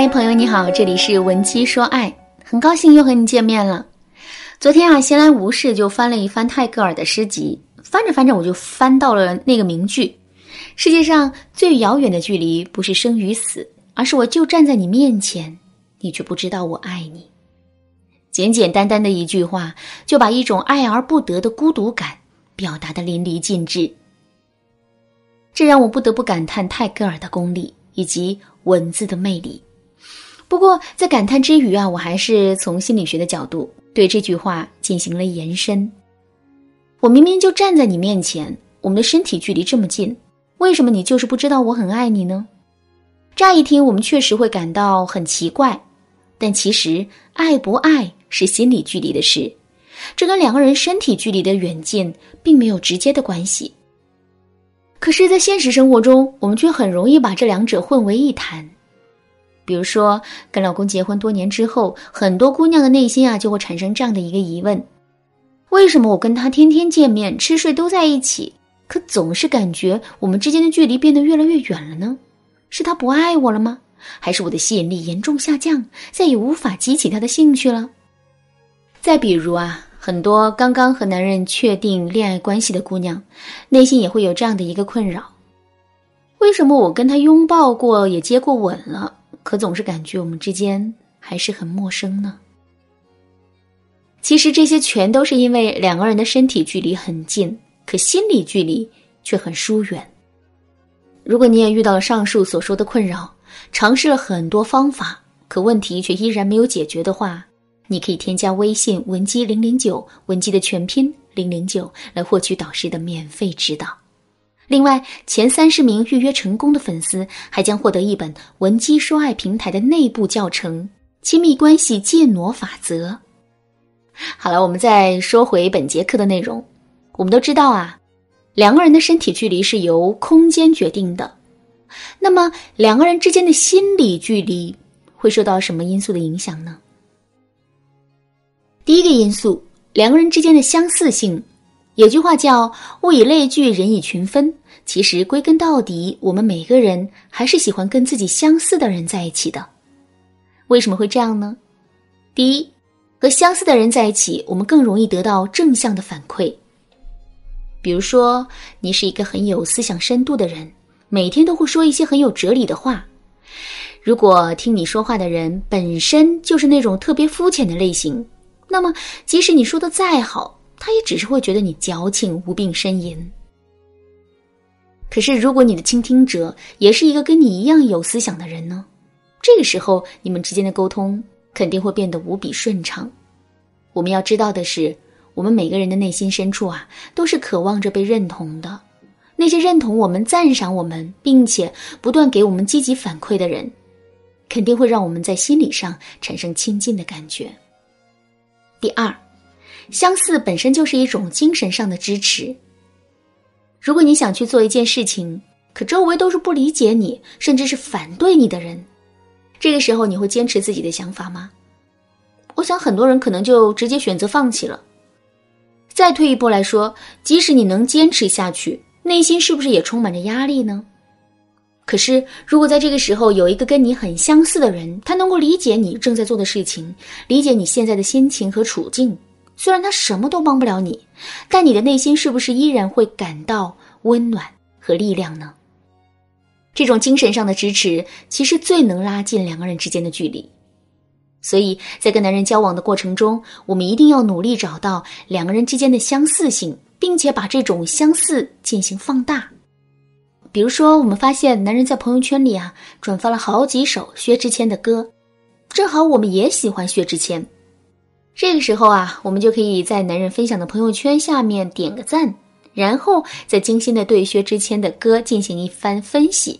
嗨，朋友你好，这里是文姬说爱，很高兴又和你见面了。昨天啊，闲来无事就翻了一翻泰戈尔的诗集，翻着翻着我就翻到了那个名句：世界上最遥远的距离不是生与死，而是我就站在你面前，你却不知道我爱你。简简单单的一句话，就把一种爱而不得的孤独感表达的淋漓尽致。这让我不得不感叹泰戈尔的功力以及文字的魅力。不过，在感叹之余啊，我还是从心理学的角度对这句话进行了延伸。我明明就站在你面前，我们的身体距离这么近，为什么你就是不知道我很爱你呢？乍一听，我们确实会感到很奇怪，但其实爱不爱是心理距离的事，这跟两个人身体距离的远近并没有直接的关系。可是，在现实生活中，我们却很容易把这两者混为一谈。比如说，跟老公结婚多年之后，很多姑娘的内心啊就会产生这样的一个疑问：为什么我跟他天天见面、吃睡都在一起，可总是感觉我们之间的距离变得越来越远了呢？是他不爱我了吗？还是我的吸引力严重下降，再也无法激起他的兴趣了？再比如啊，很多刚刚和男人确定恋爱关系的姑娘，内心也会有这样的一个困扰：为什么我跟他拥抱过，也接过吻了？可总是感觉我们之间还是很陌生呢。其实这些全都是因为两个人的身体距离很近，可心理距离却很疏远。如果你也遇到了上述所说的困扰，尝试了很多方法，可问题却依然没有解决的话，你可以添加微信文姬零零九，文姬的全拼零零九，来获取导师的免费指导。另外，前三十名预约成功的粉丝还将获得一本文姬说爱平台的内部教程《亲密关系戒挪法则》。好了，我们再说回本节课的内容。我们都知道啊，两个人的身体距离是由空间决定的。那么，两个人之间的心理距离会受到什么因素的影响呢？第一个因素，两个人之间的相似性。有句话叫“物以类聚，人以群分”。其实归根到底，我们每个人还是喜欢跟自己相似的人在一起的。为什么会这样呢？第一，和相似的人在一起，我们更容易得到正向的反馈。比如说，你是一个很有思想深度的人，每天都会说一些很有哲理的话。如果听你说话的人本身就是那种特别肤浅的类型，那么即使你说的再好，他也只是会觉得你矫情无病呻吟。可是，如果你的倾听者也是一个跟你一样有思想的人呢？这个时候，你们之间的沟通肯定会变得无比顺畅。我们要知道的是，我们每个人的内心深处啊，都是渴望着被认同的。那些认同我们、赞赏我们，并且不断给我们积极反馈的人，肯定会让我们在心理上产生亲近的感觉。第二。相似本身就是一种精神上的支持。如果你想去做一件事情，可周围都是不理解你，甚至是反对你的人，这个时候你会坚持自己的想法吗？我想很多人可能就直接选择放弃了。再退一步来说，即使你能坚持下去，内心是不是也充满着压力呢？可是，如果在这个时候有一个跟你很相似的人，他能够理解你正在做的事情，理解你现在的心情和处境。虽然他什么都帮不了你，但你的内心是不是依然会感到温暖和力量呢？这种精神上的支持，其实最能拉近两个人之间的距离。所以在跟男人交往的过程中，我们一定要努力找到两个人之间的相似性，并且把这种相似进行放大。比如说，我们发现男人在朋友圈里啊转发了好几首薛之谦的歌，正好我们也喜欢薛之谦。这个时候啊，我们就可以在男人分享的朋友圈下面点个赞，然后再精心的对薛之谦的歌进行一番分析，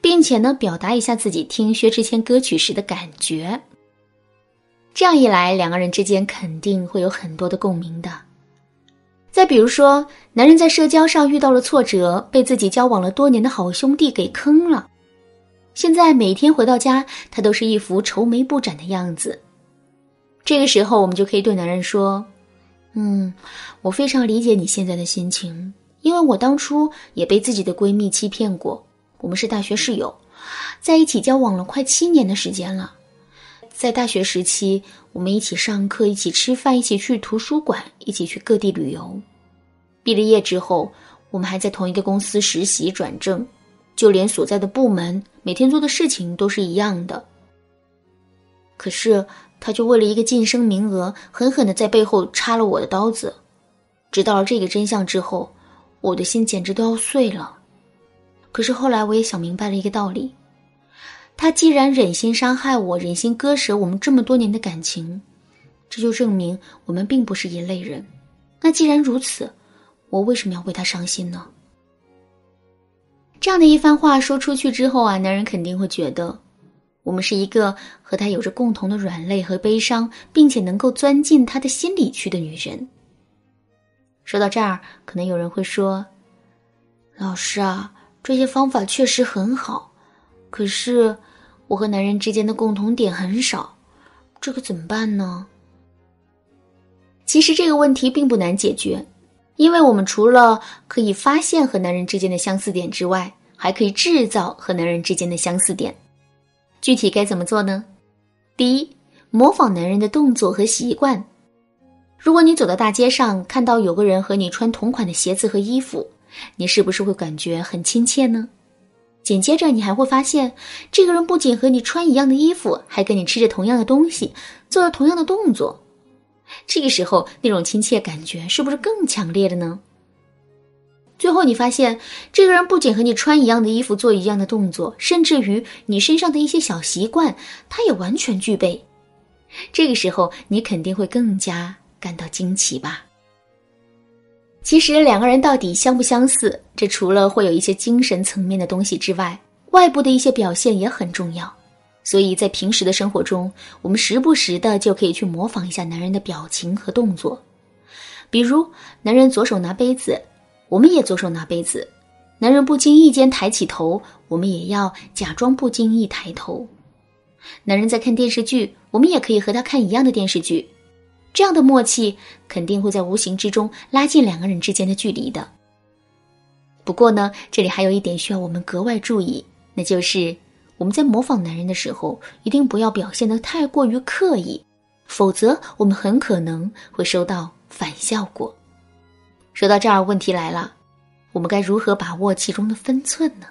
并且呢，表达一下自己听薛之谦歌曲时的感觉。这样一来，两个人之间肯定会有很多的共鸣的。再比如说，男人在社交上遇到了挫折，被自己交往了多年的好兄弟给坑了，现在每天回到家，他都是一副愁眉不展的样子。这个时候，我们就可以对男人说：“嗯，我非常理解你现在的心情，因为我当初也被自己的闺蜜欺骗过。我们是大学室友，在一起交往了快七年的时间了。在大学时期，我们一起上课，一起吃饭，一起去图书馆，一起去各地旅游。毕了业之后，我们还在同一个公司实习转正，就连所在的部门，每天做的事情都是一样的。可是，他就为了一个晋升名额，狠狠的在背后插了我的刀子。知道了这个真相之后，我的心简直都要碎了。可是后来，我也想明白了一个道理：他既然忍心伤害我，忍心割舍我们这么多年的感情，这就证明我们并不是一类人。那既然如此，我为什么要为他伤心呢？这样的一番话说出去之后啊，男人肯定会觉得，我们是一个和他有着共同的软肋和悲伤，并且能够钻进他的心里去的女人。说到这儿，可能有人会说：“老师啊，这些方法确实很好，可是我和男人之间的共同点很少，这可怎么办呢？”其实这个问题并不难解决。因为我们除了可以发现和男人之间的相似点之外，还可以制造和男人之间的相似点。具体该怎么做呢？第一，模仿男人的动作和习惯。如果你走到大街上，看到有个人和你穿同款的鞋子和衣服，你是不是会感觉很亲切呢？紧接着，你还会发现，这个人不仅和你穿一样的衣服，还跟你吃着同样的东西，做着同样的动作。这个时候，那种亲切感觉是不是更强烈的呢？后，你发现这个人不仅和你穿一样的衣服、做一样的动作，甚至于你身上的一些小习惯，他也完全具备。这个时候，你肯定会更加感到惊奇吧？其实，两个人到底相不相似，这除了会有一些精神层面的东西之外，外部的一些表现也很重要。所以在平时的生活中，我们时不时的就可以去模仿一下男人的表情和动作，比如男人左手拿杯子，我们也左手拿杯子；男人不经意间抬起头，我们也要假装不经意抬头；男人在看电视剧，我们也可以和他看一样的电视剧。这样的默契肯定会在无形之中拉近两个人之间的距离的。不过呢，这里还有一点需要我们格外注意，那就是。我们在模仿男人的时候，一定不要表现的太过于刻意，否则我们很可能会收到反效果。说到这儿，问题来了，我们该如何把握其中的分寸呢？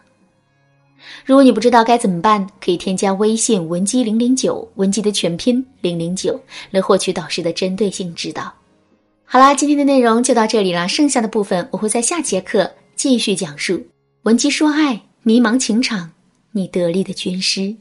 如果你不知道该怎么办，可以添加微信文姬零零九，文姬的全拼零零九，来获取导师的针对性指导。好啦，今天的内容就到这里了，剩下的部分我会在下节课继续讲述。文姬说爱，迷茫情场。你得力的军师。